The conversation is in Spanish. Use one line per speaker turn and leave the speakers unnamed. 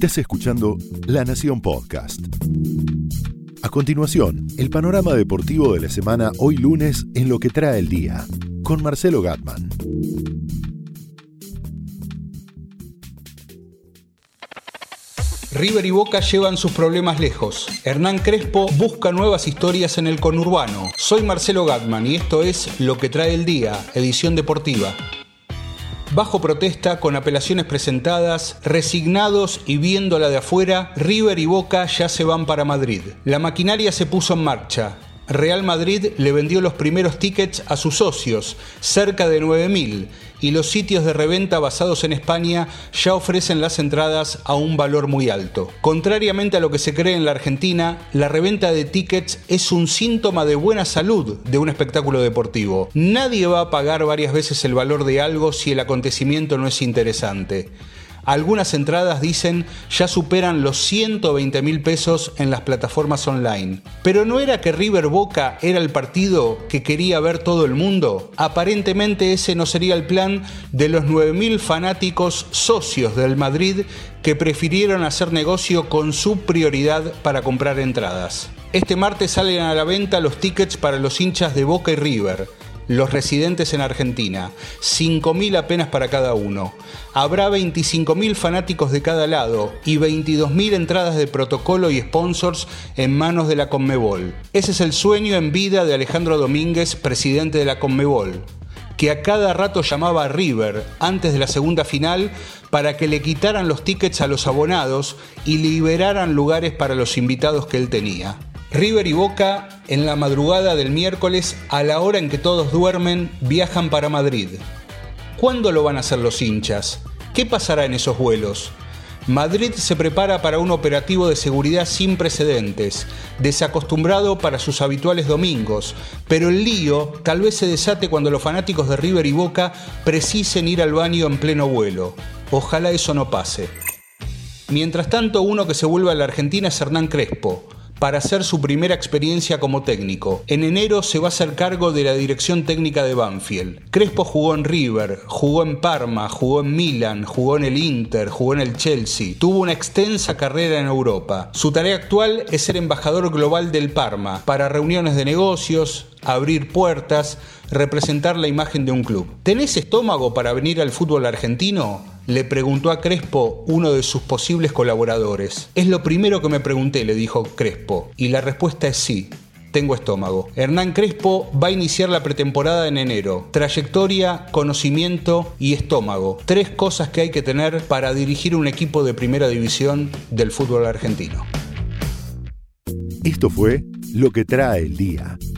Estás escuchando La Nación Podcast. A continuación, el panorama deportivo de la semana hoy lunes en lo que trae el día, con Marcelo Gatman.
River y Boca llevan sus problemas lejos. Hernán Crespo busca nuevas historias en el conurbano. Soy Marcelo Gatman y esto es Lo que trae el día, edición deportiva. Bajo protesta, con apelaciones presentadas, resignados y viéndola de afuera, River y Boca ya se van para Madrid. La maquinaria se puso en marcha. Real Madrid le vendió los primeros tickets a sus socios, cerca de 9.000, y los sitios de reventa basados en España ya ofrecen las entradas a un valor muy alto. Contrariamente a lo que se cree en la Argentina, la reventa de tickets es un síntoma de buena salud de un espectáculo deportivo. Nadie va a pagar varias veces el valor de algo si el acontecimiento no es interesante. Algunas entradas dicen ya superan los 120 mil pesos en las plataformas online. Pero ¿no era que River Boca era el partido que quería ver todo el mundo? Aparentemente ese no sería el plan de los 9 mil fanáticos socios del Madrid que prefirieron hacer negocio con su prioridad para comprar entradas. Este martes salen a la venta los tickets para los hinchas de Boca y River los residentes en Argentina, 5.000 apenas para cada uno. Habrá 25.000 fanáticos de cada lado y 22.000 entradas de protocolo y sponsors en manos de la Conmebol. Ese es el sueño en vida de Alejandro Domínguez, presidente de la Conmebol que a cada rato llamaba a River antes de la segunda final para que le quitaran los tickets a los abonados y liberaran lugares para los invitados que él tenía. River y Boca en la madrugada del miércoles a la hora en que todos duermen viajan para Madrid. ¿Cuándo lo van a hacer los hinchas? ¿Qué pasará en esos vuelos? Madrid se prepara para un operativo de seguridad sin precedentes, desacostumbrado para sus habituales domingos, pero el lío tal vez se desate cuando los fanáticos de River y Boca precisen ir al baño en pleno vuelo. Ojalá eso no pase. Mientras tanto, uno que se vuelve a la Argentina es Hernán Crespo, para hacer su primera experiencia como técnico. En enero se va a hacer cargo de la dirección técnica de Banfield. Crespo jugó en River, jugó en Parma, jugó en Milan, jugó en el Inter, jugó en el Chelsea. Tuvo una extensa carrera en Europa. Su tarea actual es ser embajador global del Parma para reuniones de negocios, abrir puertas, representar la imagen de un club. ¿Tenés estómago para venir al fútbol argentino? Le preguntó a Crespo uno de sus posibles colaboradores. Es lo primero que me pregunté, le dijo Crespo, y la respuesta es sí. Tengo estómago. Hernán Crespo va a iniciar la pretemporada en enero. Trayectoria, conocimiento y estómago. Tres cosas que hay que tener para dirigir un equipo de primera división del fútbol argentino.
Esto fue Lo que trae el día